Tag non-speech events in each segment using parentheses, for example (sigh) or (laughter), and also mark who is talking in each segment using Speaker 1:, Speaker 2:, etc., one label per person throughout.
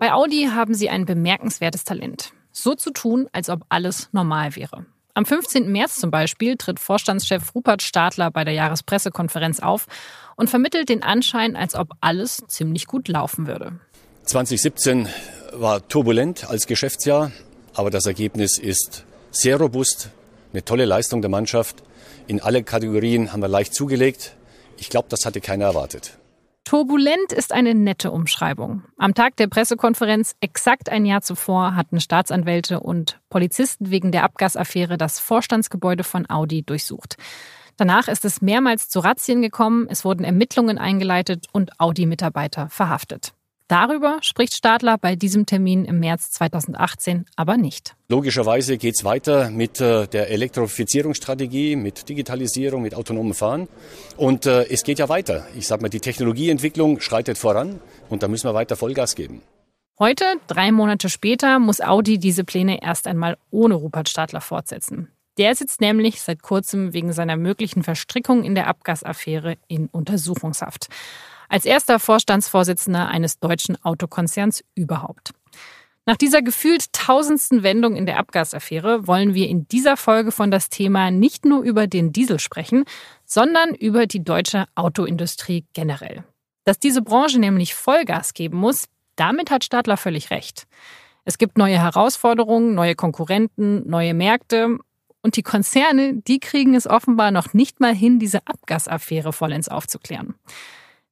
Speaker 1: Bei Audi haben sie ein bemerkenswertes Talent. So zu tun, als ob alles normal wäre. Am 15. März zum Beispiel tritt Vorstandschef Rupert Stadler bei der Jahrespressekonferenz auf und vermittelt den Anschein, als ob alles ziemlich gut laufen würde.
Speaker 2: 2017 war turbulent als Geschäftsjahr, aber das Ergebnis ist sehr robust, eine tolle Leistung der Mannschaft. In alle Kategorien haben wir leicht zugelegt. Ich glaube, das hatte keiner erwartet.
Speaker 1: Turbulent ist eine nette Umschreibung. Am Tag der Pressekonferenz, exakt ein Jahr zuvor, hatten Staatsanwälte und Polizisten wegen der Abgasaffäre das Vorstandsgebäude von Audi durchsucht. Danach ist es mehrmals zu Razzien gekommen, es wurden Ermittlungen eingeleitet und Audi-Mitarbeiter verhaftet. Darüber spricht Stadler bei diesem Termin im März 2018 aber nicht.
Speaker 2: Logischerweise geht es weiter mit äh, der Elektrifizierungsstrategie, mit Digitalisierung, mit autonomem Fahren. Und äh, es geht ja weiter. Ich sage mal, die Technologieentwicklung schreitet voran und da müssen wir weiter Vollgas geben.
Speaker 1: Heute, drei Monate später, muss Audi diese Pläne erst einmal ohne Rupert Stadler fortsetzen. Der sitzt nämlich seit kurzem wegen seiner möglichen Verstrickung in der Abgasaffäre in Untersuchungshaft als erster Vorstandsvorsitzender eines deutschen Autokonzerns überhaupt. Nach dieser gefühlt tausendsten Wendung in der Abgasaffäre wollen wir in dieser Folge von das Thema nicht nur über den Diesel sprechen, sondern über die deutsche Autoindustrie generell. Dass diese Branche nämlich Vollgas geben muss, damit hat Stadler völlig recht. Es gibt neue Herausforderungen, neue Konkurrenten, neue Märkte und die Konzerne, die kriegen es offenbar noch nicht mal hin, diese Abgasaffäre vollends aufzuklären.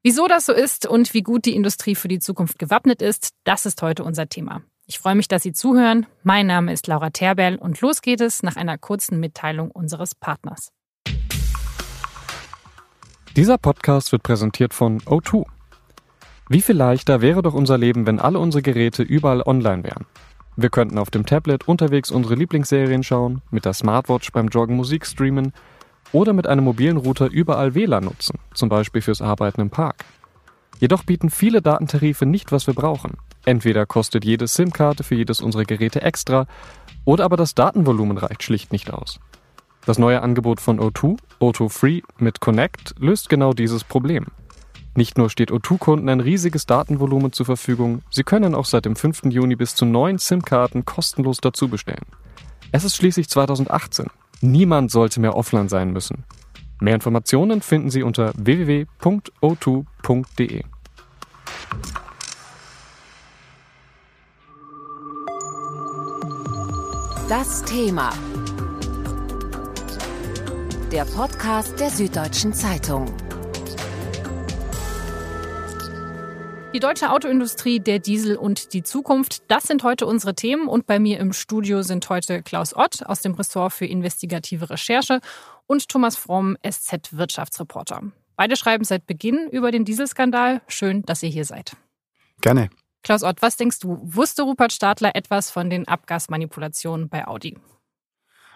Speaker 1: Wieso das so ist und wie gut die Industrie für die Zukunft gewappnet ist, das ist heute unser Thema. Ich freue mich, dass Sie zuhören. Mein Name ist Laura Terberl und los geht es nach einer kurzen Mitteilung unseres Partners.
Speaker 3: Dieser Podcast wird präsentiert von O2. Wie viel leichter wäre doch unser Leben, wenn alle unsere Geräte überall online wären? Wir könnten auf dem Tablet unterwegs unsere Lieblingsserien schauen, mit der Smartwatch beim Joggen Musik streamen oder mit einem mobilen Router überall WLAN nutzen, zum Beispiel fürs Arbeiten im Park. Jedoch bieten viele Datentarife nicht, was wir brauchen. Entweder kostet jede SIM-Karte für jedes unserer Geräte extra, oder aber das Datenvolumen reicht schlicht nicht aus. Das neue Angebot von O2, O2 Free mit Connect, löst genau dieses Problem. Nicht nur steht O2-Kunden ein riesiges Datenvolumen zur Verfügung, sie können auch seit dem 5. Juni bis zu neun SIM-Karten kostenlos dazu bestellen. Es ist schließlich 2018 Niemand sollte mehr offline sein müssen. Mehr Informationen finden Sie unter www.o2.de.
Speaker 4: Das Thema. Der Podcast der Süddeutschen Zeitung.
Speaker 1: Die deutsche Autoindustrie, der Diesel und die Zukunft, das sind heute unsere Themen. Und bei mir im Studio sind heute Klaus Ott aus dem Ressort für investigative Recherche und Thomas Fromm, SZ-Wirtschaftsreporter. Beide schreiben seit Beginn über den Dieselskandal. Schön, dass ihr hier seid.
Speaker 5: Gerne.
Speaker 1: Klaus Ott, was denkst du? Wusste Rupert Stadler etwas von den Abgasmanipulationen bei Audi?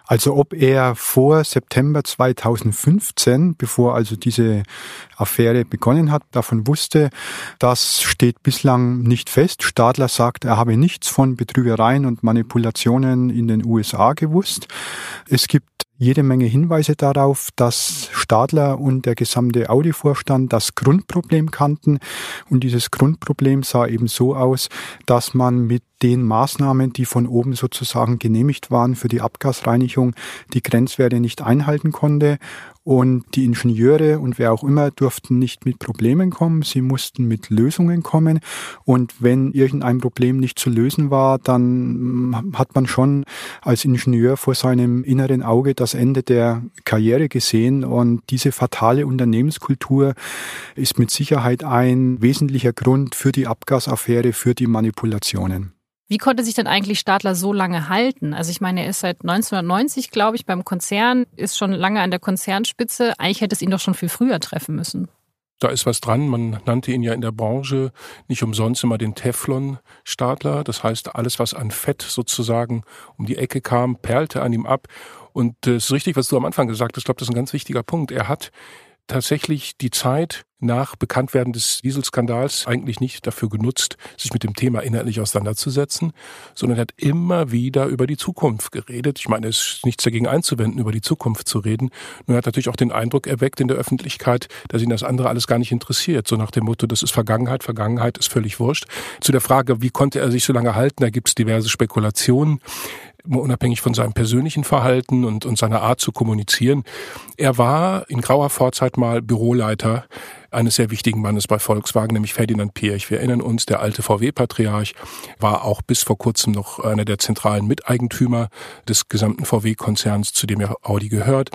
Speaker 5: Also ob er vor September 2015, bevor also diese Affäre begonnen hat, davon wusste, das steht bislang nicht fest. Stadler sagt, er habe nichts von Betrügereien und Manipulationen in den USA gewusst. Es gibt jede Menge Hinweise darauf, dass Stadler und der gesamte Audi-Vorstand das Grundproblem kannten. Und dieses Grundproblem sah eben so aus, dass man mit den Maßnahmen, die von oben sozusagen genehmigt waren für die Abgasreinigung, die Grenzwerte nicht einhalten konnte und die Ingenieure und wer auch immer durften nicht mit Problemen kommen, sie mussten mit Lösungen kommen. Und wenn irgendein Problem nicht zu lösen war, dann hat man schon als Ingenieur vor seinem inneren Auge das Ende der Karriere gesehen. Und diese fatale Unternehmenskultur ist mit Sicherheit ein wesentlicher Grund für die Abgasaffäre, für die Manipulationen.
Speaker 1: Wie konnte sich denn eigentlich Stadler so lange halten? Also ich meine, er ist seit 1990, glaube ich, beim Konzern, ist schon lange an der Konzernspitze. Eigentlich hätte es ihn doch schon viel früher treffen müssen.
Speaker 6: Da ist was dran. Man nannte ihn ja in der Branche nicht umsonst immer den Teflon-Stadler. Das heißt, alles, was an Fett sozusagen um die Ecke kam, perlte an ihm ab. Und es ist richtig, was du am Anfang gesagt hast. Ich glaube, das ist ein ganz wichtiger Punkt. Er hat tatsächlich die Zeit nach Bekanntwerden des Dieselskandals eigentlich nicht dafür genutzt, sich mit dem Thema inhaltlich auseinanderzusetzen, sondern hat immer wieder über die Zukunft geredet. Ich meine, es ist nichts dagegen einzuwenden, über die Zukunft zu reden. Nur hat natürlich auch den Eindruck erweckt in der Öffentlichkeit, dass ihn das andere alles gar nicht interessiert. So nach dem Motto, das ist Vergangenheit, Vergangenheit ist völlig wurscht. Zu der Frage, wie konnte er sich so lange halten, da gibt es diverse Spekulationen unabhängig von seinem persönlichen Verhalten und, und seiner Art zu kommunizieren. Er war in grauer Vorzeit mal Büroleiter eines sehr wichtigen Mannes bei Volkswagen, nämlich Ferdinand Pirch. Wir erinnern uns, der alte VW-Patriarch war auch bis vor kurzem noch einer der zentralen Miteigentümer des gesamten VW-Konzerns, zu dem ja Audi gehört.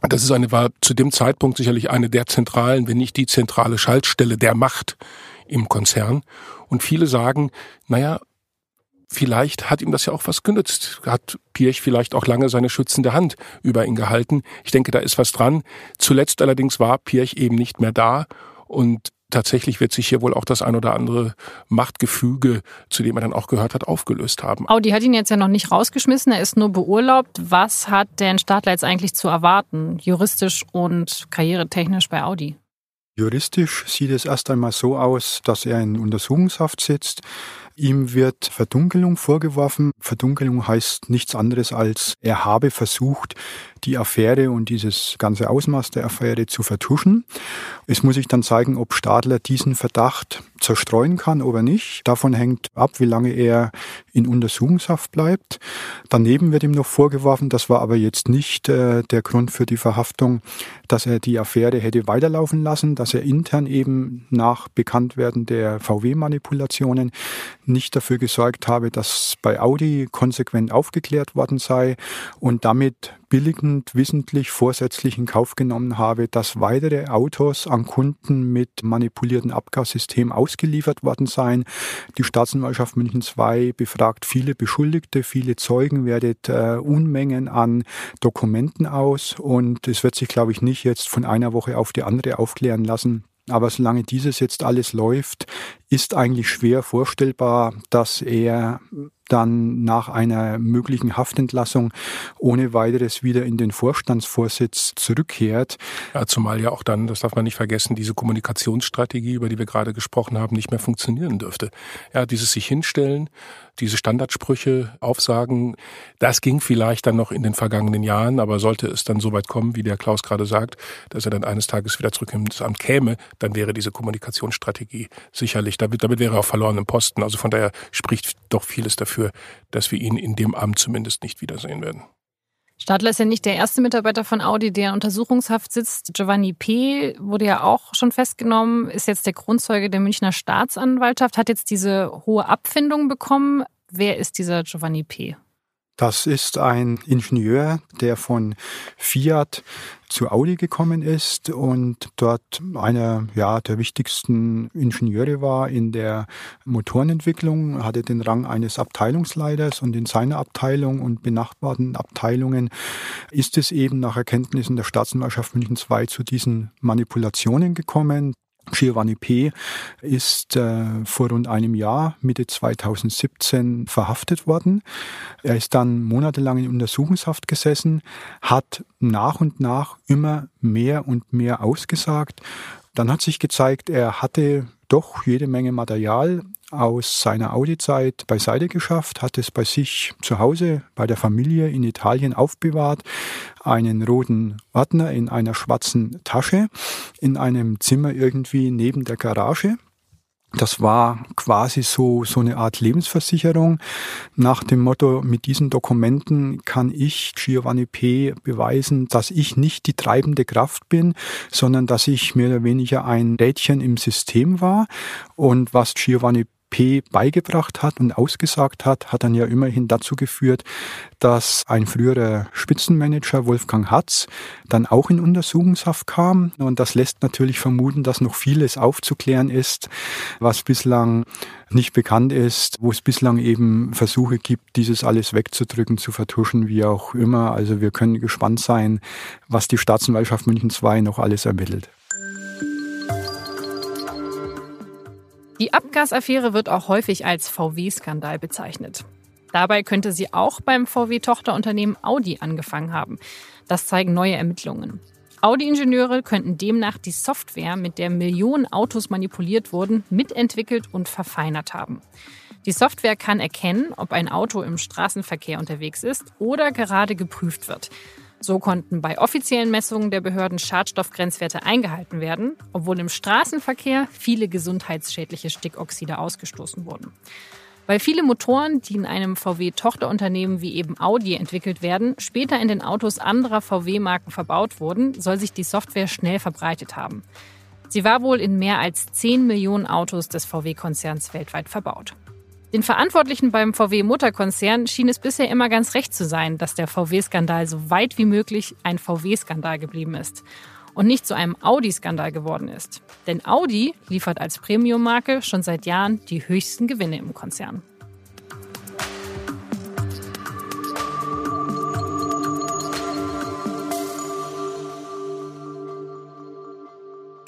Speaker 6: Und das ist eine, war zu dem Zeitpunkt sicherlich eine der zentralen, wenn nicht die zentrale Schaltstelle der Macht im Konzern. Und viele sagen, naja, vielleicht hat ihm das ja auch was genützt. Hat Pirch vielleicht auch lange seine schützende Hand über ihn gehalten. Ich denke, da ist was dran. Zuletzt allerdings war Pirch eben nicht mehr da und tatsächlich wird sich hier wohl auch das ein oder andere Machtgefüge, zu dem er dann auch gehört hat, aufgelöst haben.
Speaker 1: Audi hat ihn jetzt ja noch nicht rausgeschmissen, er ist nur beurlaubt. Was hat denn Stadler jetzt eigentlich zu erwarten, juristisch und karrieretechnisch bei Audi?
Speaker 5: Juristisch sieht es erst einmal so aus, dass er in Untersuchungshaft sitzt. Ihm wird Verdunkelung vorgeworfen. Verdunkelung heißt nichts anderes als, er habe versucht, die Affäre und dieses ganze Ausmaß der Affäre zu vertuschen. Es muss sich dann zeigen, ob Stadler diesen Verdacht zerstreuen kann oder nicht. Davon hängt ab, wie lange er in Untersuchungshaft bleibt. Daneben wird ihm noch vorgeworfen, das war aber jetzt nicht äh, der Grund für die Verhaftung, dass er die Affäre hätte weiterlaufen lassen, dass er intern eben nach Bekanntwerden der VW-Manipulationen nicht dafür gesorgt habe, dass bei Audi konsequent aufgeklärt worden sei und damit billigend, wissentlich, vorsätzlich in Kauf genommen habe, dass weitere Autos an Kunden mit manipulierten Abgassystemen ausgeliefert worden seien. Die Staatsanwaltschaft München II befragt viele Beschuldigte, viele Zeugen, wertet äh, Unmengen an Dokumenten aus und es wird sich, glaube ich, nicht jetzt von einer Woche auf die andere aufklären lassen, aber solange dieses jetzt alles läuft, ist eigentlich schwer vorstellbar, dass er dann nach einer möglichen Haftentlassung ohne weiteres wieder in den Vorstandsvorsitz zurückkehrt.
Speaker 6: Ja, zumal ja auch dann, das darf man nicht vergessen, diese Kommunikationsstrategie, über die wir gerade gesprochen haben, nicht mehr funktionieren dürfte. Ja, dieses sich hinstellen, diese Standardsprüche aufsagen, das ging vielleicht dann noch in den vergangenen Jahren, aber sollte es dann so weit kommen, wie der Klaus gerade sagt, dass er dann eines Tages wieder zurück ins Amt käme, dann wäre diese Kommunikationsstrategie sicherlich, damit, damit wäre er auf verlorenem Posten. Also von daher spricht doch vieles dafür, dafür, dass wir ihn in dem Amt zumindest nicht wiedersehen werden.
Speaker 1: Stadler ist ja nicht der erste Mitarbeiter von Audi, der in Untersuchungshaft sitzt. Giovanni P. wurde ja auch schon festgenommen, ist jetzt der Grundzeuge der Münchner Staatsanwaltschaft, hat jetzt diese hohe Abfindung bekommen. Wer ist dieser Giovanni P.?
Speaker 5: Das ist ein Ingenieur, der von Fiat zu Audi gekommen ist und dort einer ja, der wichtigsten Ingenieure war in der Motorenentwicklung, hatte den Rang eines Abteilungsleiters und in seiner Abteilung und benachbarten Abteilungen ist es eben nach Erkenntnissen der Staatsanwaltschaft München II zu diesen Manipulationen gekommen. Giovanni P. ist äh, vor rund einem Jahr, Mitte 2017, verhaftet worden. Er ist dann monatelang in Untersuchungshaft gesessen, hat nach und nach immer mehr und mehr ausgesagt. Dann hat sich gezeigt, er hatte doch jede Menge Material aus seiner Audi-Zeit beiseite geschafft, hat es bei sich zu Hause, bei der Familie in Italien aufbewahrt, einen roten Ordner in einer schwarzen Tasche, in einem Zimmer irgendwie neben der Garage. Das war quasi so, so eine Art Lebensversicherung nach dem Motto, mit diesen Dokumenten kann ich Giovanni P. beweisen, dass ich nicht die treibende Kraft bin, sondern dass ich mehr oder weniger ein Rädchen im System war. Und was Giovanni P beigebracht hat und ausgesagt hat, hat dann ja immerhin dazu geführt, dass ein früherer Spitzenmanager Wolfgang Hatz dann auch in Untersuchungshaft kam. Und das lässt natürlich vermuten, dass noch vieles aufzuklären ist, was bislang nicht bekannt ist, wo es bislang eben Versuche gibt, dieses alles wegzudrücken, zu vertuschen, wie auch immer. Also wir können gespannt sein, was die Staatsanwaltschaft München II noch alles ermittelt.
Speaker 1: Die Abgasaffäre wird auch häufig als VW-Skandal bezeichnet. Dabei könnte sie auch beim VW-Tochterunternehmen Audi angefangen haben. Das zeigen neue Ermittlungen. Audi-Ingenieure könnten demnach die Software, mit der Millionen Autos manipuliert wurden, mitentwickelt und verfeinert haben. Die Software kann erkennen, ob ein Auto im Straßenverkehr unterwegs ist oder gerade geprüft wird. So konnten bei offiziellen Messungen der Behörden Schadstoffgrenzwerte eingehalten werden, obwohl im Straßenverkehr viele gesundheitsschädliche Stickoxide ausgestoßen wurden. Weil viele Motoren, die in einem VW-Tochterunternehmen wie eben Audi entwickelt werden, später in den Autos anderer VW-Marken verbaut wurden, soll sich die Software schnell verbreitet haben. Sie war wohl in mehr als 10 Millionen Autos des VW-Konzerns weltweit verbaut. Den Verantwortlichen beim VW-Mutterkonzern schien es bisher immer ganz recht zu sein, dass der VW-Skandal so weit wie möglich ein VW-Skandal geblieben ist und nicht zu einem Audi-Skandal geworden ist. Denn Audi liefert als Premium-Marke schon seit Jahren die höchsten Gewinne im Konzern.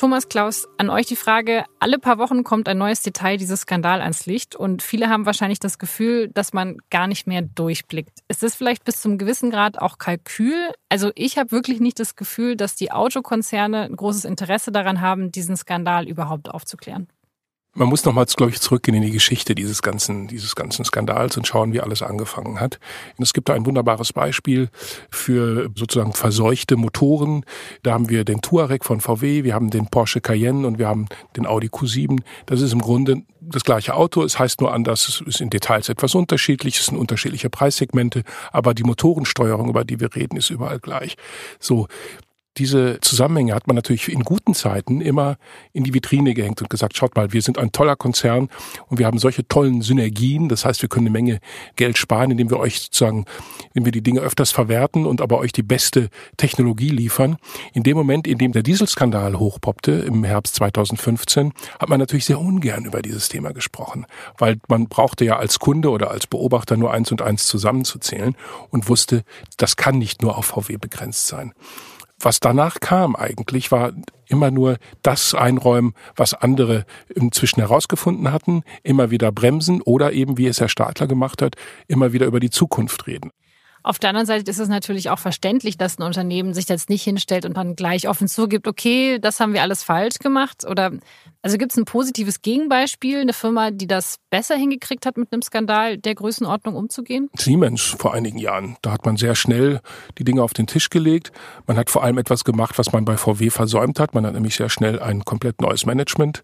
Speaker 1: Thomas Klaus, an euch die Frage, alle paar Wochen kommt ein neues Detail dieses Skandal ans Licht und viele haben wahrscheinlich das Gefühl, dass man gar nicht mehr durchblickt. Ist das vielleicht bis zum gewissen Grad auch Kalkül? Also ich habe wirklich nicht das Gefühl, dass die Autokonzerne ein großes Interesse daran haben, diesen Skandal überhaupt aufzuklären.
Speaker 6: Man muss nochmals, glaube ich, zurückgehen in die Geschichte dieses ganzen, dieses ganzen Skandals und schauen, wie alles angefangen hat. Und es gibt da ein wunderbares Beispiel für sozusagen verseuchte Motoren. Da haben wir den Touareg von VW, wir haben den Porsche Cayenne und wir haben den Audi Q7. Das ist im Grunde das gleiche Auto. Es heißt nur anders, es ist in Details etwas unterschiedlich, es sind unterschiedliche Preissegmente, aber die Motorensteuerung, über die wir reden, ist überall gleich. So diese Zusammenhänge hat man natürlich in guten Zeiten immer in die Vitrine gehängt und gesagt, schaut mal, wir sind ein toller Konzern und wir haben solche tollen Synergien. Das heißt, wir können eine Menge Geld sparen, indem wir euch sozusagen, indem wir die Dinge öfters verwerten und aber euch die beste Technologie liefern. In dem Moment, in dem der Dieselskandal hochpoppte im Herbst 2015, hat man natürlich sehr ungern über dieses Thema gesprochen, weil man brauchte ja als Kunde oder als Beobachter nur eins und eins zusammenzuzählen und wusste, das kann nicht nur auf VW begrenzt sein was danach kam eigentlich, war immer nur das einräumen, was andere inzwischen herausgefunden hatten, immer wieder bremsen oder eben, wie es Herr Stadler gemacht hat, immer wieder über die Zukunft reden.
Speaker 1: Auf der anderen Seite ist es natürlich auch verständlich, dass ein Unternehmen sich jetzt nicht hinstellt und dann gleich offen zugibt, okay, das haben wir alles falsch gemacht. Oder also gibt es ein positives Gegenbeispiel, eine Firma, die das besser hingekriegt hat, mit einem Skandal der Größenordnung umzugehen?
Speaker 6: Siemens vor einigen Jahren. Da hat man sehr schnell die Dinge auf den Tisch gelegt. Man hat vor allem etwas gemacht, was man bei VW versäumt hat. Man hat nämlich sehr schnell ein komplett neues Management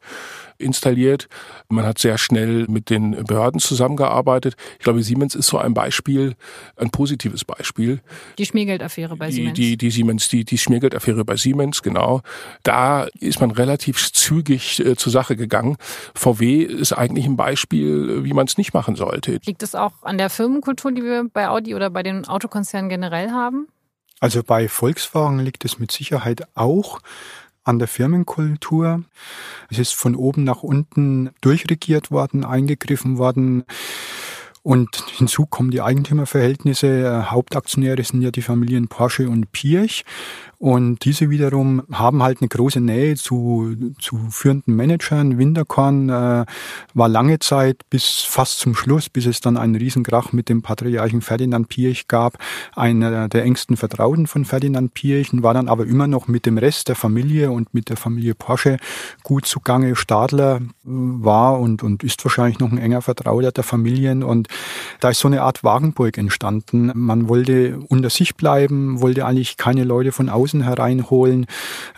Speaker 6: installiert. Man hat sehr schnell mit den Behörden zusammengearbeitet. Ich glaube, Siemens ist so ein Beispiel, ein positives Beispiel.
Speaker 1: Die Schmiergeldaffäre bei Siemens.
Speaker 6: Die, die, die Siemens, die, die Schmiergeldaffäre bei Siemens, genau. Da ist man relativ zügig äh, zur Sache gegangen. VW ist eigentlich ein Beispiel, wie man es nicht machen sollte.
Speaker 1: Liegt es auch an der Firmenkultur, die wir bei Audi oder bei den Autokonzernen generell haben?
Speaker 5: Also bei Volkswagen liegt es mit Sicherheit auch an der Firmenkultur. Es ist von oben nach unten durchregiert worden, eingegriffen worden. Und hinzu kommen die Eigentümerverhältnisse. Hauptaktionäre sind ja die Familien Porsche und Pirch. Und diese wiederum haben halt eine große Nähe zu, zu führenden Managern. Winterkorn äh, war lange Zeit bis fast zum Schluss, bis es dann einen Riesenkrach mit dem Patriarchen Ferdinand Pirch gab, einer der engsten Vertrauten von Ferdinand Pirch war dann aber immer noch mit dem Rest der Familie und mit der Familie Porsche gut zugange. Stadler äh, war und, und ist wahrscheinlich noch ein enger Vertrauter der Familien und da ist so eine Art Wagenburg entstanden. Man wollte unter sich bleiben, wollte eigentlich keine Leute von außen außen hereinholen.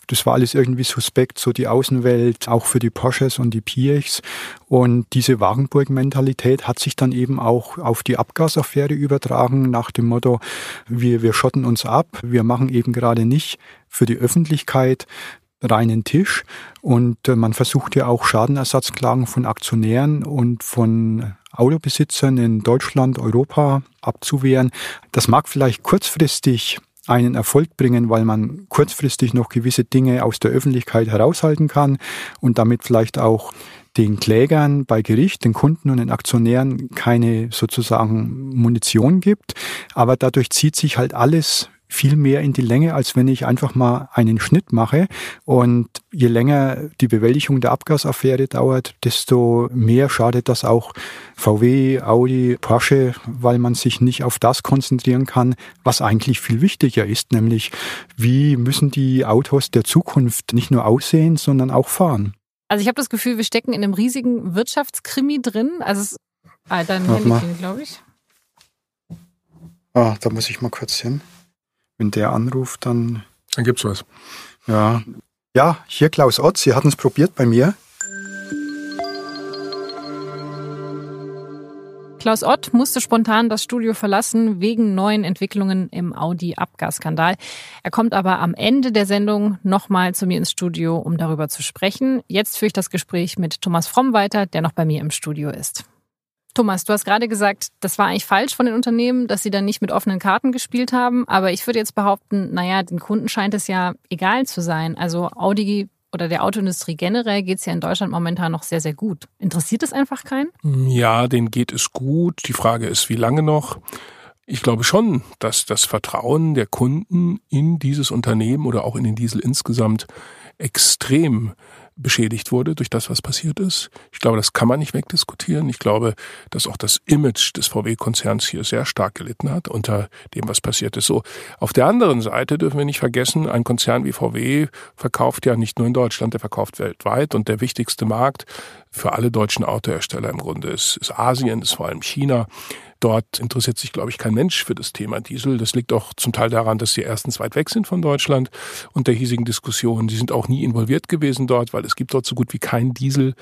Speaker 5: Das war alles irgendwie suspekt, so die Außenwelt, auch für die Porsches und die Piechs. Und diese Wagenburg-Mentalität hat sich dann eben auch auf die Abgasaffäre übertragen, nach dem Motto, wir, wir schotten uns ab, wir machen eben gerade nicht für die Öffentlichkeit reinen Tisch und äh, man versucht ja auch Schadenersatzklagen von Aktionären und von Autobesitzern in Deutschland, Europa abzuwehren. Das mag vielleicht kurzfristig einen Erfolg bringen, weil man kurzfristig noch gewisse Dinge aus der Öffentlichkeit heraushalten kann und damit vielleicht auch den Klägern bei Gericht, den Kunden und den Aktionären keine sozusagen Munition gibt. Aber dadurch zieht sich halt alles viel mehr in die Länge, als wenn ich einfach mal einen Schnitt mache. Und je länger die Bewältigung der Abgasaffäre dauert, desto mehr schadet das auch VW, Audi, Porsche, weil man sich nicht auf das konzentrieren kann, was eigentlich viel wichtiger ist, nämlich wie müssen die Autos der Zukunft nicht nur aussehen, sondern auch fahren.
Speaker 1: Also ich habe das Gefühl, wir stecken in einem riesigen Wirtschaftskrimi drin. Also es, ah, dein Handy, glaube ich.
Speaker 5: Ah, da muss ich mal kurz hin. Wenn der anruft, dann.
Speaker 6: Dann gibt's was.
Speaker 5: Ja. Ja, hier Klaus Ott, Sie hatten es probiert bei mir.
Speaker 1: Klaus Ott musste spontan das Studio verlassen wegen neuen Entwicklungen im Audi-Abgasskandal. Er kommt aber am Ende der Sendung nochmal zu mir ins Studio, um darüber zu sprechen. Jetzt führe ich das Gespräch mit Thomas Fromm weiter, der noch bei mir im Studio ist. Thomas, du hast gerade gesagt, das war eigentlich falsch von den Unternehmen, dass sie dann nicht mit offenen Karten gespielt haben. Aber ich würde jetzt behaupten, naja, den Kunden scheint es ja egal zu sein. Also Audi oder der Autoindustrie generell geht es ja in Deutschland momentan noch sehr, sehr gut. Interessiert es einfach keinen?
Speaker 6: Ja, denen geht es gut. Die Frage ist, wie lange noch? Ich glaube schon, dass das Vertrauen der Kunden in dieses Unternehmen oder auch in den Diesel insgesamt extrem beschädigt wurde durch das, was passiert ist. Ich glaube, das kann man nicht wegdiskutieren. Ich glaube, dass auch das Image des VW-Konzerns hier sehr stark gelitten hat unter dem, was passiert ist. So. Auf der anderen Seite dürfen wir nicht vergessen, ein Konzern wie VW verkauft ja nicht nur in Deutschland, der verkauft weltweit und der wichtigste Markt für alle deutschen Autohersteller im Grunde ist, ist Asien, ist vor allem China. Dort interessiert sich, glaube ich, kein Mensch für das Thema Diesel. Das liegt auch zum Teil daran, dass sie erstens weit weg sind von Deutschland und der hiesigen Diskussion. Sie sind auch nie involviert gewesen dort, weil es gibt dort so gut wie kein Diesel.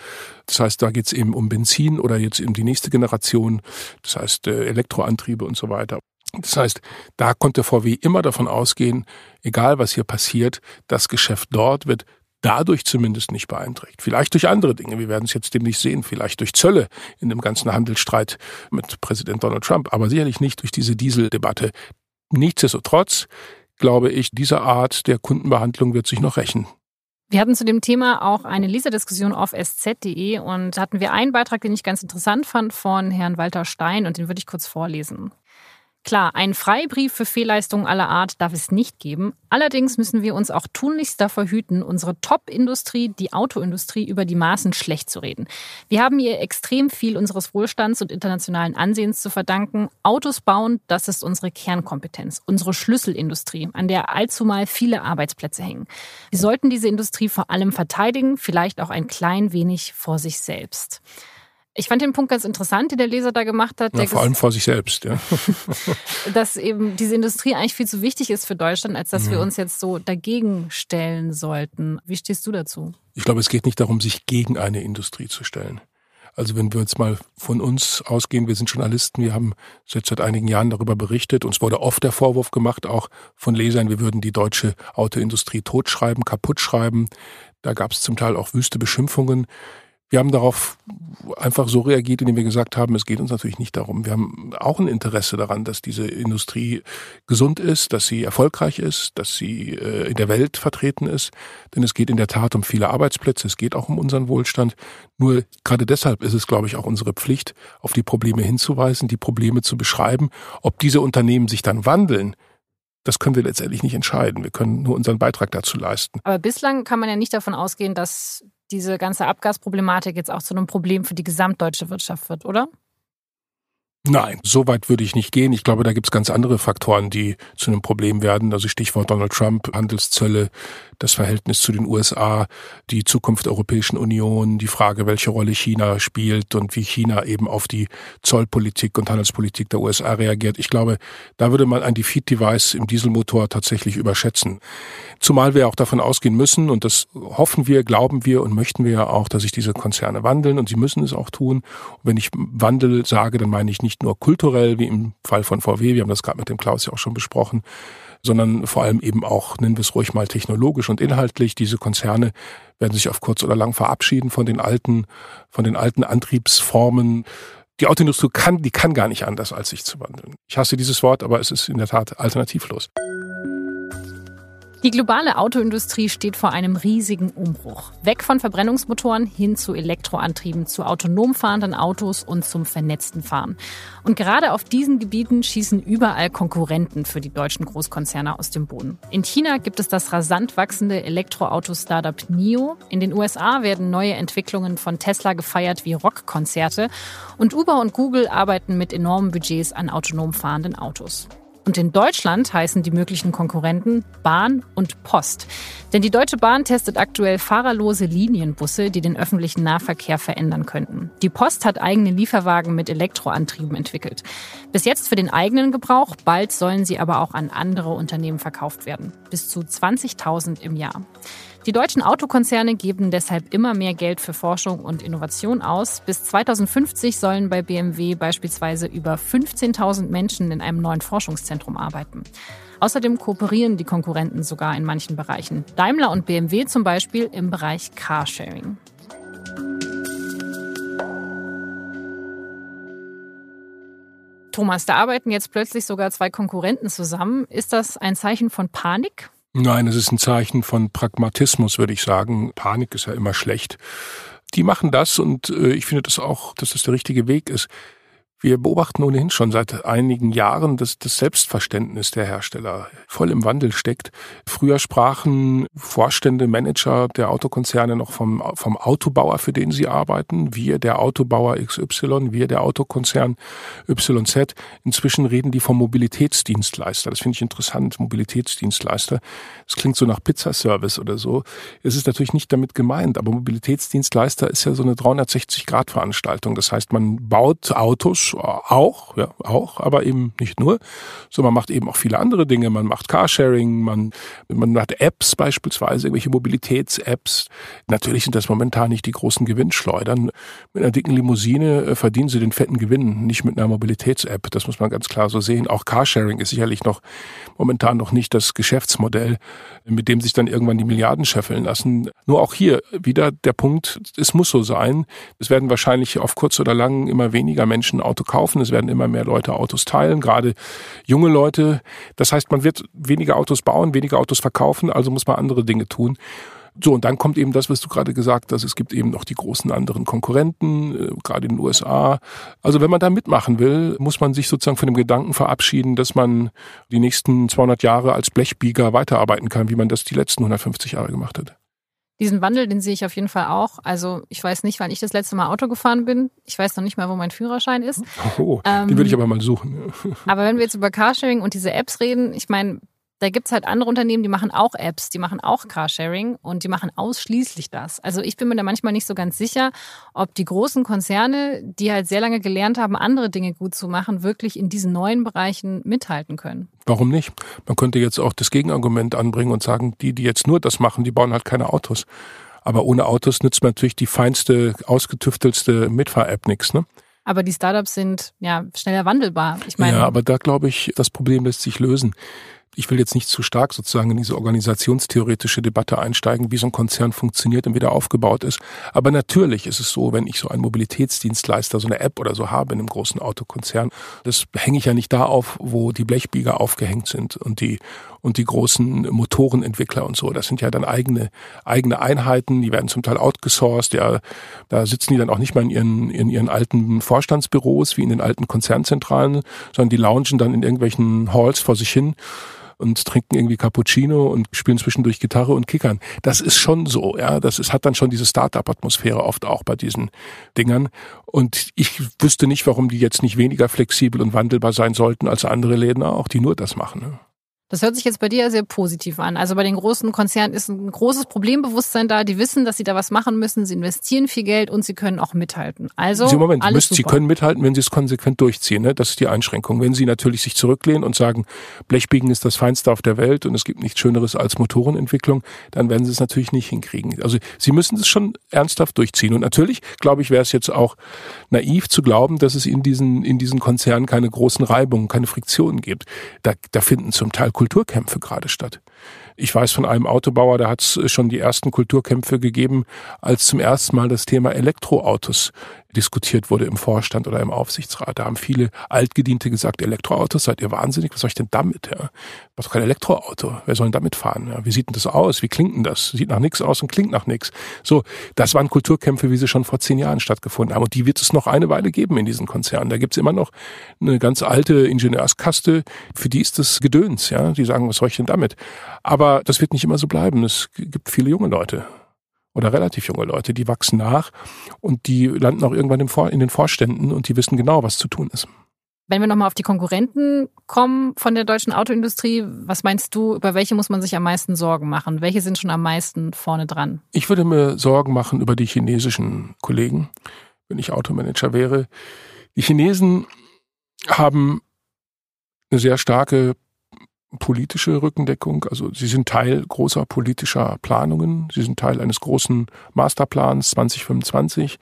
Speaker 6: Das heißt, da geht es eben um Benzin oder jetzt eben die nächste Generation, das heißt äh, Elektroantriebe und so weiter. Das heißt, da konnte VW immer davon ausgehen, egal was hier passiert, das Geschäft dort wird dadurch zumindest nicht beeinträchtigt. Vielleicht durch andere Dinge, wir werden es jetzt demnächst sehen, vielleicht durch Zölle in dem ganzen Handelsstreit mit Präsident Donald Trump, aber sicherlich nicht durch diese Dieseldebatte. Nichtsdestotrotz glaube ich, diese Art der Kundenbehandlung wird sich noch rächen.
Speaker 1: Wir hatten zu dem Thema auch eine Leserdiskussion auf sz.de und hatten wir einen Beitrag, den ich ganz interessant fand von Herrn Walter Stein und den würde ich kurz vorlesen. Klar, einen Freibrief für Fehlleistungen aller Art darf es nicht geben. Allerdings müssen wir uns auch tunlichst davor hüten, unsere Top-Industrie, die Autoindustrie, über die Maßen schlecht zu reden. Wir haben ihr extrem viel unseres Wohlstands und internationalen Ansehens zu verdanken. Autos bauen, das ist unsere Kernkompetenz, unsere Schlüsselindustrie, an der allzumal viele Arbeitsplätze hängen. Wir sollten diese Industrie vor allem verteidigen, vielleicht auch ein klein wenig vor sich selbst. Ich fand den Punkt ganz interessant, den der Leser da gemacht hat.
Speaker 6: Ja, vor allem vor sich selbst, ja. (laughs) (laughs)
Speaker 1: dass eben diese Industrie eigentlich viel zu wichtig ist für Deutschland, als dass ja. wir uns jetzt so dagegen stellen sollten. Wie stehst du dazu?
Speaker 6: Ich glaube, es geht nicht darum, sich gegen eine Industrie zu stellen. Also wenn wir jetzt mal von uns ausgehen, wir sind Journalisten, wir haben jetzt seit einigen Jahren darüber berichtet. Uns wurde oft der Vorwurf gemacht, auch von Lesern, wir würden die deutsche Autoindustrie totschreiben, kaputt schreiben. Da gab es zum Teil auch wüste Beschimpfungen. Wir haben darauf einfach so reagiert, indem wir gesagt haben, es geht uns natürlich nicht darum. Wir haben auch ein Interesse daran, dass diese Industrie gesund ist, dass sie erfolgreich ist, dass sie äh, in der Welt vertreten ist. Denn es geht in der Tat um viele Arbeitsplätze, es geht auch um unseren Wohlstand. Nur gerade deshalb ist es, glaube ich, auch unsere Pflicht, auf die Probleme hinzuweisen, die Probleme zu beschreiben. Ob diese Unternehmen sich dann wandeln, das können wir letztendlich nicht entscheiden. Wir können nur unseren Beitrag dazu leisten.
Speaker 1: Aber bislang kann man ja nicht davon ausgehen, dass diese ganze Abgasproblematik jetzt auch zu einem Problem für die gesamtdeutsche Wirtschaft wird, oder?
Speaker 6: Nein, so weit würde ich nicht gehen. Ich glaube, da gibt es ganz andere Faktoren, die zu einem Problem werden. Also Stichwort Donald Trump, Handelszölle, das Verhältnis zu den USA, die Zukunft der Europäischen Union, die Frage, welche Rolle China spielt und wie China eben auf die Zollpolitik und Handelspolitik der USA reagiert. Ich glaube, da würde man ein Defeat-Device im Dieselmotor tatsächlich überschätzen. Zumal wir auch davon ausgehen müssen, und das hoffen wir, glauben wir und möchten wir ja auch, dass sich diese Konzerne wandeln und sie müssen es auch tun. Und wenn ich Wandel sage, dann meine ich nicht nur kulturell, wie im Fall von VW, wir haben das gerade mit dem Klaus ja auch schon besprochen, sondern vor allem eben auch, nennen wir es ruhig mal technologisch und inhaltlich. Diese Konzerne werden sich auf kurz oder lang verabschieden von den alten, von den alten Antriebsformen. Die Autoindustrie kann, die kann gar nicht anders, als sich zu wandeln. Ich hasse dieses Wort, aber es ist in der Tat alternativlos.
Speaker 1: Die globale Autoindustrie steht vor einem riesigen Umbruch. Weg von Verbrennungsmotoren hin zu Elektroantrieben, zu autonom fahrenden Autos und zum vernetzten Fahren. Und gerade auf diesen Gebieten schießen überall Konkurrenten für die deutschen Großkonzerne aus dem Boden. In China gibt es das rasant wachsende Elektroauto-Startup NIO. In den USA werden neue Entwicklungen von Tesla gefeiert wie Rockkonzerte. Und Uber und Google arbeiten mit enormen Budgets an autonom fahrenden Autos. Und in Deutschland heißen die möglichen Konkurrenten Bahn und Post. Denn die Deutsche Bahn testet aktuell fahrerlose Linienbusse, die den öffentlichen Nahverkehr verändern könnten. Die Post hat eigene Lieferwagen mit Elektroantrieben entwickelt. Bis jetzt für den eigenen Gebrauch, bald sollen sie aber auch an andere Unternehmen verkauft werden. Bis zu 20.000 im Jahr. Die deutschen Autokonzerne geben deshalb immer mehr Geld für Forschung und Innovation aus. Bis 2050 sollen bei BMW beispielsweise über 15.000 Menschen in einem neuen Forschungszentrum arbeiten. Außerdem kooperieren die Konkurrenten sogar in manchen Bereichen. Daimler und BMW zum Beispiel im Bereich Carsharing. Thomas, da arbeiten jetzt plötzlich sogar zwei Konkurrenten zusammen. Ist das ein Zeichen von Panik?
Speaker 6: Nein, es ist ein Zeichen von Pragmatismus, würde ich sagen. Panik ist ja immer schlecht. Die machen das und äh, ich finde das auch, dass das der richtige Weg ist. Wir beobachten ohnehin schon seit einigen Jahren, dass das Selbstverständnis der Hersteller voll im Wandel steckt. Früher sprachen Vorstände, Manager der Autokonzerne noch vom, vom Autobauer, für den sie arbeiten. Wir, der Autobauer XY, wir, der Autokonzern YZ. Inzwischen reden die vom Mobilitätsdienstleister. Das finde ich interessant. Mobilitätsdienstleister. Das klingt so nach Pizzaservice oder so. Es ist natürlich nicht damit gemeint, aber Mobilitätsdienstleister ist ja so eine 360-Grad-Veranstaltung. Das heißt, man baut Autos auch, ja, auch, aber eben nicht nur. So, man macht eben auch viele andere Dinge. Man macht Carsharing, man, man macht Apps beispielsweise, irgendwelche Mobilitäts-Apps. Natürlich sind das momentan nicht die großen Gewinnschleudern. Mit einer dicken Limousine äh, verdienen sie den fetten Gewinn, nicht mit einer Mobilitäts-App. Das muss man ganz klar so sehen. Auch Carsharing ist sicherlich noch momentan noch nicht das Geschäftsmodell, mit dem sich dann irgendwann die Milliarden scheffeln lassen. Nur auch hier wieder der Punkt, es muss so sein. Es werden wahrscheinlich auf kurz oder lang immer weniger Menschen Auto kaufen. Es werden immer mehr Leute Autos teilen, gerade junge Leute. Das heißt, man wird weniger Autos bauen, weniger Autos verkaufen, also muss man andere Dinge tun. So, und dann kommt eben das, was du gerade gesagt hast. Es gibt eben noch die großen anderen Konkurrenten, äh, gerade in den USA. Also wenn man da mitmachen will, muss man sich sozusagen von dem Gedanken verabschieden, dass man die nächsten 200 Jahre als Blechbieger weiterarbeiten kann, wie man das die letzten 150 Jahre gemacht hat.
Speaker 1: Diesen Wandel, den sehe ich auf jeden Fall auch. Also ich weiß nicht, wann ich das letzte Mal Auto gefahren bin. Ich weiß noch nicht mal, wo mein Führerschein ist.
Speaker 6: Oh, ähm, den würde ich aber mal suchen.
Speaker 1: aber wenn wir jetzt über Carsharing und diese Apps reden, ich meine, da gibt's halt andere Unternehmen, die machen auch Apps, die machen auch Carsharing und die machen ausschließlich das. Also ich bin mir da manchmal nicht so ganz sicher, ob die großen Konzerne, die halt sehr lange gelernt haben, andere Dinge gut zu machen, wirklich in diesen neuen Bereichen mithalten können.
Speaker 6: Warum nicht? Man könnte jetzt auch das Gegenargument anbringen und sagen, die, die jetzt nur das machen, die bauen halt keine Autos. Aber ohne Autos nützt man natürlich die feinste, ausgetüftelste Mitfahr-App nichts, ne?
Speaker 1: Aber die Startups sind ja schneller wandelbar. Ich meine,
Speaker 6: ja, aber da glaube ich, das Problem lässt sich lösen ich will jetzt nicht zu stark sozusagen in diese organisationstheoretische Debatte einsteigen, wie so ein Konzern funktioniert und wie der aufgebaut ist. Aber natürlich ist es so, wenn ich so einen Mobilitätsdienstleister, so eine App oder so habe in einem großen Autokonzern, das hänge ich ja nicht da auf, wo die Blechbieger aufgehängt sind und die und die großen Motorenentwickler und so. Das sind ja dann eigene, eigene Einheiten, die werden zum Teil outgesourced, ja, da sitzen die dann auch nicht mal in ihren, in ihren alten Vorstandsbüros wie in den alten Konzernzentralen, sondern die loungen dann in irgendwelchen Halls vor sich hin und trinken irgendwie Cappuccino und spielen zwischendurch Gitarre und kickern. Das ist schon so, ja. Das ist, hat dann schon diese Start-up-Atmosphäre oft auch bei diesen Dingern. Und ich wüsste nicht, warum die jetzt nicht weniger flexibel und wandelbar sein sollten als andere Läden auch, die nur das machen. Ne?
Speaker 1: Das hört sich jetzt bei dir sehr positiv an. Also bei den großen Konzernen ist ein großes Problembewusstsein da. Die wissen, dass sie da was machen müssen. Sie investieren viel Geld und sie können auch mithalten. Also
Speaker 6: Sie, Moment,
Speaker 1: alles
Speaker 6: müsst,
Speaker 1: super.
Speaker 6: Sie können mithalten, wenn Sie es konsequent durchziehen. Ne? Das ist die Einschränkung. Wenn Sie natürlich sich zurücklehnen und sagen, Blechbiegen ist das Feinste auf der Welt und es gibt nichts Schöneres als Motorenentwicklung, dann werden Sie es natürlich nicht hinkriegen. Also Sie müssen es schon ernsthaft durchziehen. Und natürlich, glaube ich, wäre es jetzt auch naiv zu glauben, dass es in diesen, in diesen Konzernen keine großen Reibungen, keine Friktionen gibt. Da, da finden zum Teil Kulturkämpfe gerade statt. Ich weiß von einem Autobauer, da hat es schon die ersten Kulturkämpfe gegeben, als zum ersten Mal das Thema Elektroautos diskutiert wurde im Vorstand oder im Aufsichtsrat. Da haben viele Altgediente gesagt, Elektroautos, seid ihr wahnsinnig? Was soll ich denn damit? Ja? Was kein Elektroauto. Wer soll denn damit fahren? Ja? Wie sieht denn das aus? Wie klingt denn das? Sieht nach nichts aus und klingt nach nichts. So, das waren Kulturkämpfe, wie sie schon vor zehn Jahren stattgefunden haben. Und die wird es noch eine Weile geben in diesen Konzernen. Da gibt's immer noch eine ganz alte Ingenieurskaste, für die ist das Gedöns. Ja? Die sagen, was soll ich denn damit? Aber das wird nicht immer so bleiben. Es gibt viele junge Leute oder relativ junge Leute, die wachsen nach und die landen auch irgendwann in den Vorständen und die wissen genau, was zu tun ist.
Speaker 1: Wenn wir nochmal auf die Konkurrenten kommen von der deutschen Autoindustrie, was meinst du, über welche muss man sich am meisten Sorgen machen? Welche sind schon am meisten vorne dran?
Speaker 6: Ich würde mir Sorgen machen über die chinesischen Kollegen, wenn ich Automanager wäre. Die Chinesen haben eine sehr starke politische Rückendeckung. Also sie sind Teil großer politischer Planungen. Sie sind Teil eines großen Masterplans 2025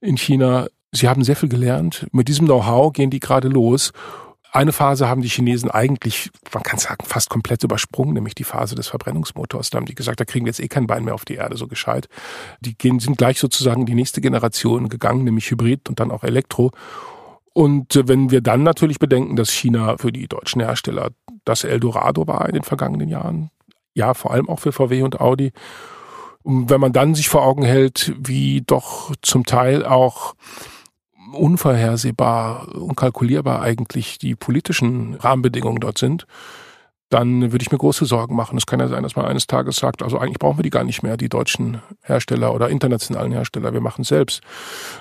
Speaker 6: in China. Sie haben sehr viel gelernt. Mit diesem Know-how gehen die gerade los. Eine Phase haben die Chinesen eigentlich, man kann sagen, fast komplett übersprungen, nämlich die Phase des Verbrennungsmotors. Da haben die gesagt, da kriegen wir jetzt eh kein Bein mehr auf die Erde so gescheit. Die gehen, sind gleich sozusagen in die nächste Generation gegangen, nämlich Hybrid und dann auch Elektro. Und wenn wir dann natürlich bedenken, dass China für die deutschen Hersteller das Eldorado war in den vergangenen Jahren, ja, vor allem auch für VW und Audi. Und wenn man dann sich vor Augen hält, wie doch zum Teil auch unvorhersehbar, unkalkulierbar eigentlich die politischen Rahmenbedingungen dort sind, dann würde ich mir große Sorgen machen. Es kann ja sein, dass man eines Tages sagt, also eigentlich brauchen wir die gar nicht mehr, die deutschen Hersteller oder internationalen Hersteller, wir machen es selbst.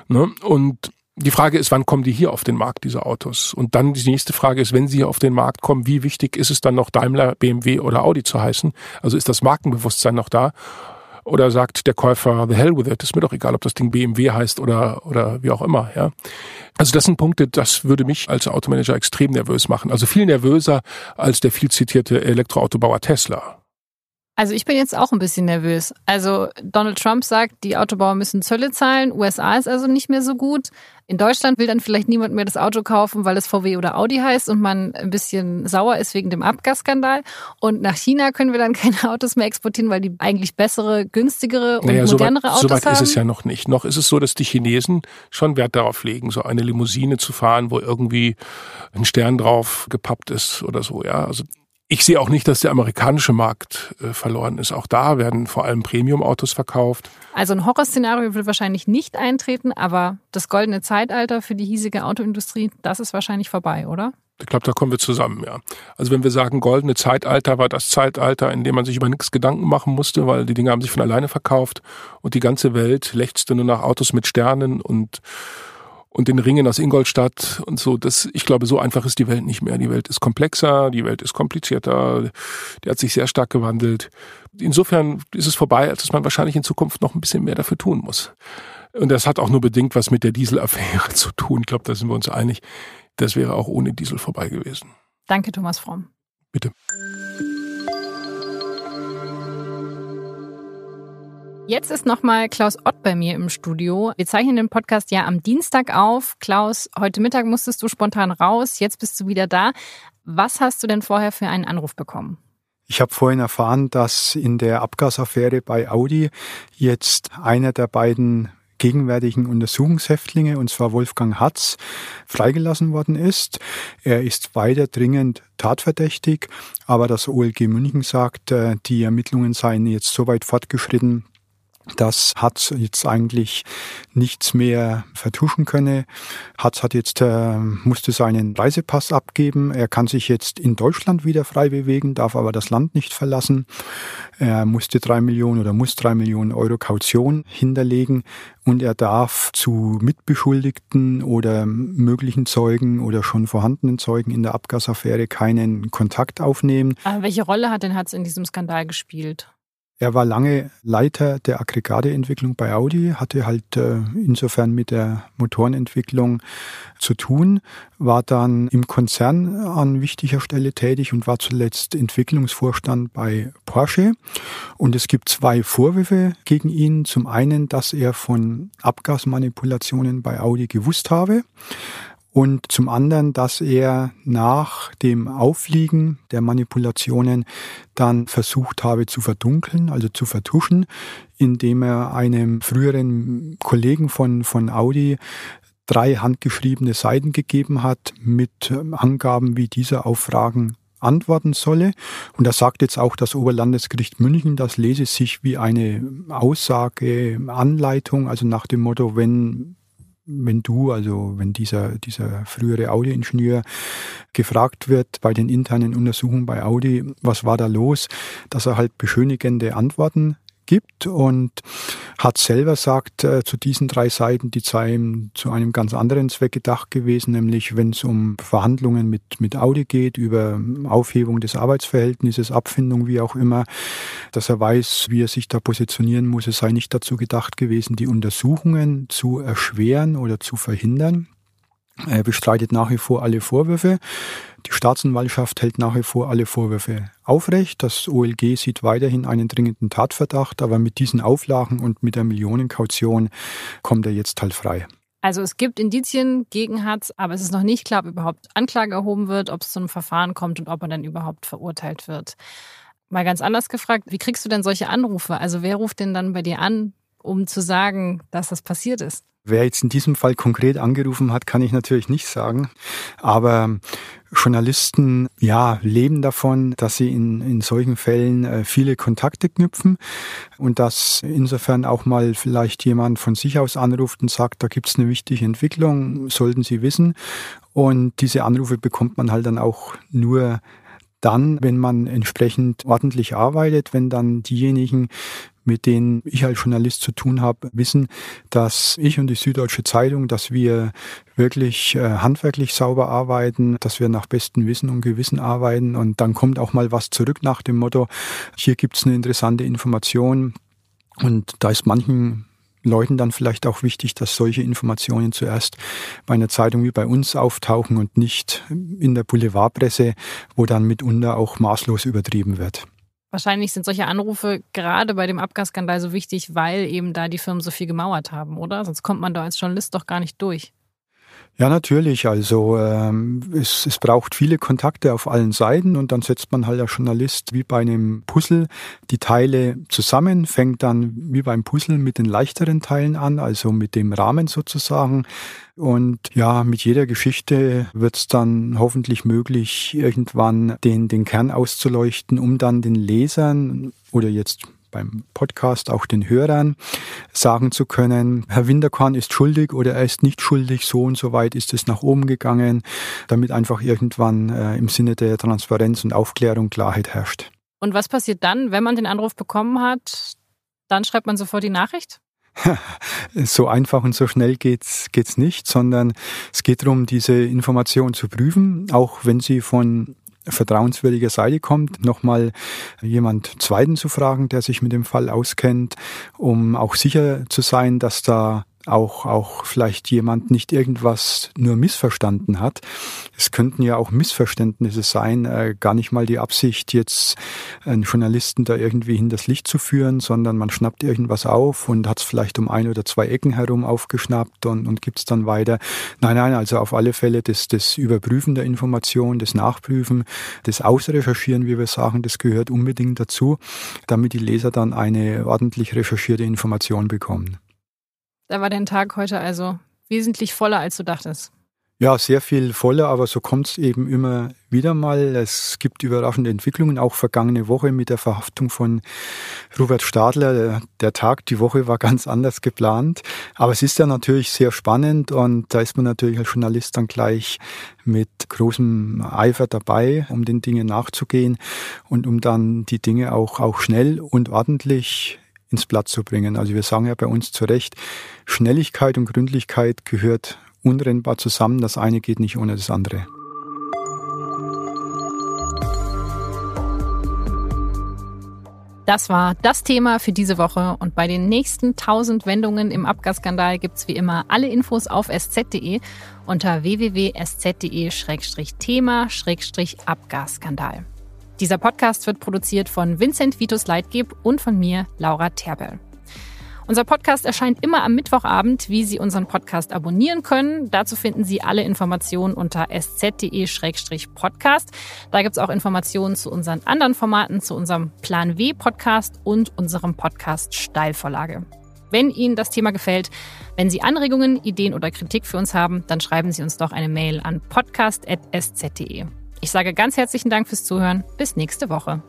Speaker 6: Ne? Und die Frage ist, wann kommen die hier auf den Markt, diese Autos? Und dann die nächste Frage ist, wenn sie hier auf den Markt kommen, wie wichtig ist es dann noch Daimler, BMW oder Audi zu heißen? Also ist das Markenbewusstsein noch da? Oder sagt der Käufer, the hell with it, ist mir doch egal, ob das Ding BMW heißt oder, oder wie auch immer, ja. Also das sind Punkte, das würde mich als Automanager extrem nervös machen. Also viel nervöser als der viel zitierte Elektroautobauer Tesla.
Speaker 1: Also ich bin jetzt auch ein bisschen nervös. Also Donald Trump sagt, die Autobauer müssen Zölle zahlen. USA ist also nicht mehr so gut. In Deutschland will dann vielleicht niemand mehr das Auto kaufen, weil es VW oder Audi heißt und man ein bisschen sauer ist wegen dem Abgasskandal. Und nach China können wir dann (laughs) keine Autos mehr exportieren, weil die eigentlich bessere, günstigere und naja, modernere
Speaker 6: so weit,
Speaker 1: Autos
Speaker 6: so weit
Speaker 1: haben.
Speaker 6: ist es ja noch nicht. Noch ist es so, dass die Chinesen schon Wert darauf legen, so eine Limousine zu fahren, wo irgendwie ein Stern drauf gepappt ist oder so. Ja, also ich sehe auch nicht, dass der amerikanische Markt äh, verloren ist. Auch da werden vor allem Premium-Autos verkauft.
Speaker 1: Also ein Horrorszenario wird wahrscheinlich nicht eintreten, aber das goldene Zeitalter für die hiesige Autoindustrie, das ist wahrscheinlich vorbei, oder?
Speaker 6: Ich glaube, da kommen wir zusammen, ja. Also wenn wir sagen, goldene Zeitalter war das Zeitalter, in dem man sich über nichts Gedanken machen musste, weil die Dinge haben sich von alleine verkauft und die ganze Welt lechzte nur nach Autos mit Sternen und und den Ringen aus Ingolstadt und so. Das, ich glaube, so einfach ist die Welt nicht mehr. Die Welt ist komplexer, die Welt ist komplizierter, die hat sich sehr stark gewandelt. Insofern ist es vorbei, als dass man wahrscheinlich in Zukunft noch ein bisschen mehr dafür tun muss. Und das hat auch nur bedingt was mit der Dieselaffäre (laughs) zu tun. Ich glaube, da sind wir uns einig. Das wäre auch ohne Diesel vorbei gewesen.
Speaker 1: Danke, Thomas Fromm.
Speaker 6: Bitte.
Speaker 1: Jetzt ist nochmal Klaus Ott bei mir im Studio. Wir zeichnen den Podcast ja am Dienstag auf. Klaus, heute Mittag musstest du spontan raus, jetzt bist du wieder da. Was hast du denn vorher für einen Anruf bekommen?
Speaker 5: Ich habe vorhin erfahren, dass in der Abgasaffäre bei Audi jetzt einer der beiden gegenwärtigen Untersuchungshäftlinge, und zwar Wolfgang Hatz, freigelassen worden ist. Er ist weiter dringend tatverdächtig, aber das OLG München sagt, äh, die Ermittlungen seien jetzt so weit fortgeschritten, das hat jetzt eigentlich nichts mehr vertuschen können. Hatz hat jetzt, äh, musste seinen Reisepass abgeben. Er kann sich jetzt in Deutschland wieder frei bewegen, darf aber das Land nicht verlassen. Er musste drei Millionen oder muss drei Millionen Euro Kaution hinterlegen und er darf zu Mitbeschuldigten oder möglichen Zeugen oder schon vorhandenen Zeugen in der Abgasaffäre keinen Kontakt aufnehmen.
Speaker 1: Aber welche Rolle hat denn Hatz in diesem Skandal gespielt?
Speaker 5: Er war lange Leiter der Aggregateentwicklung bei Audi, hatte halt äh, insofern mit der Motorenentwicklung zu tun, war dann im Konzern an wichtiger Stelle tätig und war zuletzt Entwicklungsvorstand bei Porsche. Und es gibt zwei Vorwürfe gegen ihn. Zum einen, dass er von Abgasmanipulationen bei Audi gewusst habe und zum anderen, dass er nach dem Aufliegen der Manipulationen dann versucht habe zu verdunkeln, also zu vertuschen, indem er einem früheren Kollegen von, von Audi drei handgeschriebene Seiten gegeben hat mit Angaben, wie dieser auf Fragen antworten solle. Und er sagt jetzt auch das Oberlandesgericht München, das lese sich wie eine Aussage, Anleitung, also nach dem Motto, wenn wenn du, also wenn dieser, dieser frühere Audi-Ingenieur gefragt wird bei den internen Untersuchungen bei Audi, was war da los, dass er halt beschönigende Antworten gibt und hat selber sagt äh, zu diesen drei Seiten, die seien zu einem ganz anderen Zweck gedacht gewesen, nämlich wenn es um Verhandlungen mit, mit Audi geht, über Aufhebung des Arbeitsverhältnisses, Abfindung, wie auch immer, dass er weiß, wie er sich da positionieren muss. Es sei nicht dazu gedacht gewesen, die Untersuchungen zu erschweren oder zu verhindern. Er bestreitet nach wie vor alle Vorwürfe. Die Staatsanwaltschaft hält nach wie vor alle Vorwürfe aufrecht. Das OLG sieht weiterhin einen dringenden Tatverdacht, aber mit diesen Auflagen und mit der Millionenkaution kommt er jetzt halt frei.
Speaker 1: Also es gibt Indizien gegen Hatz, aber es ist noch nicht klar, ob überhaupt Anklage erhoben wird, ob es zu einem Verfahren kommt und ob er dann überhaupt verurteilt wird. Mal ganz anders gefragt, wie kriegst du denn solche Anrufe? Also wer ruft denn dann bei dir an, um zu sagen, dass das passiert ist?
Speaker 5: Wer jetzt in diesem Fall konkret angerufen hat, kann ich natürlich nicht sagen. Aber Journalisten, ja, leben davon, dass sie in, in solchen Fällen äh, viele Kontakte knüpfen und dass insofern auch mal vielleicht jemand von sich aus anruft und sagt, da gibt's eine wichtige Entwicklung, sollten Sie wissen. Und diese Anrufe bekommt man halt dann auch nur dann, wenn man entsprechend ordentlich arbeitet, wenn dann diejenigen, mit denen ich als Journalist zu tun habe, wissen, dass ich und die Süddeutsche Zeitung, dass wir wirklich äh, handwerklich sauber arbeiten, dass wir nach bestem Wissen und Gewissen arbeiten und dann kommt auch mal was zurück nach dem Motto, hier gibt's eine interessante Information und da ist manchen Leuten dann vielleicht auch wichtig, dass solche Informationen zuerst bei einer Zeitung wie bei uns auftauchen und nicht in der Boulevardpresse, wo dann mitunter auch maßlos übertrieben wird.
Speaker 1: Wahrscheinlich sind solche Anrufe gerade bei dem Abgasskandal so wichtig, weil eben da die Firmen so viel gemauert haben, oder? Sonst kommt man da als Journalist doch gar nicht durch.
Speaker 5: Ja, natürlich. Also ähm, es, es braucht viele Kontakte auf allen Seiten und dann setzt man halt als Journalist wie bei einem Puzzle die Teile zusammen, fängt dann wie beim Puzzle mit den leichteren Teilen an, also mit dem Rahmen sozusagen. Und ja, mit jeder Geschichte wird es dann hoffentlich möglich, irgendwann den, den Kern auszuleuchten, um dann den Lesern oder jetzt beim Podcast auch den Hörern sagen zu können, Herr Winterkorn ist schuldig oder er ist nicht schuldig, so und so weit ist es nach oben gegangen, damit einfach irgendwann äh, im Sinne der Transparenz und Aufklärung Klarheit herrscht.
Speaker 1: Und was passiert dann, wenn man den Anruf bekommen hat? Dann schreibt man sofort die Nachricht? (laughs)
Speaker 5: so einfach und so schnell geht's geht's nicht, sondern es geht darum, diese Information zu prüfen, auch wenn sie von vertrauenswürdiger Seite kommt, nochmal jemand Zweiten zu fragen, der sich mit dem Fall auskennt, um auch sicher zu sein, dass da auch, auch vielleicht jemand nicht irgendwas nur missverstanden hat. Es könnten ja auch Missverständnisse sein, äh, gar nicht mal die Absicht, jetzt einen Journalisten da irgendwie hinters Licht zu führen, sondern man schnappt irgendwas auf und hat es vielleicht um ein oder zwei Ecken herum aufgeschnappt und, und gibt es dann weiter. Nein, nein, also auf alle Fälle das, das Überprüfen der Information, das Nachprüfen, das Ausrecherchieren, wie wir sagen, das gehört unbedingt dazu, damit die Leser dann eine ordentlich recherchierte Information bekommen.
Speaker 1: Da war dein Tag heute also wesentlich voller, als du dachtest.
Speaker 5: Ja, sehr viel voller, aber so kommt es eben immer wieder mal. Es gibt überraschende Entwicklungen, auch vergangene Woche mit der Verhaftung von Robert Stadler. Der, Tag, die Woche war ganz anders geplant. Aber es ist ja natürlich sehr spannend und da ist man natürlich als Journalist dann gleich mit großem Eifer dabei, um den Dingen nachzugehen und um dann die Dinge auch, auch schnell und ordentlich ins Blatt zu bringen. Also wir sagen ja bei uns zu Recht, Schnelligkeit und Gründlichkeit gehört untrennbar zusammen. Das eine geht nicht ohne das andere.
Speaker 1: Das war das Thema für diese Woche und bei den nächsten 1000 Wendungen im Abgasskandal gibt's wie immer alle Infos auf sz.de unter www.sz.de-thema-abgasskandal. Dieser Podcast wird produziert von Vincent Vitus Leitgeb und von mir, Laura Terbel. Unser Podcast erscheint immer am Mittwochabend, wie Sie unseren Podcast abonnieren können. Dazu finden Sie alle Informationen unter sz.de-podcast. Da gibt es auch Informationen zu unseren anderen Formaten, zu unserem Plan W Podcast und unserem Podcast Steilvorlage. Wenn Ihnen das Thema gefällt, wenn Sie Anregungen, Ideen oder Kritik für uns haben, dann schreiben Sie uns doch eine Mail an podcast.sz.de. Ich sage ganz herzlichen Dank fürs Zuhören. Bis nächste Woche.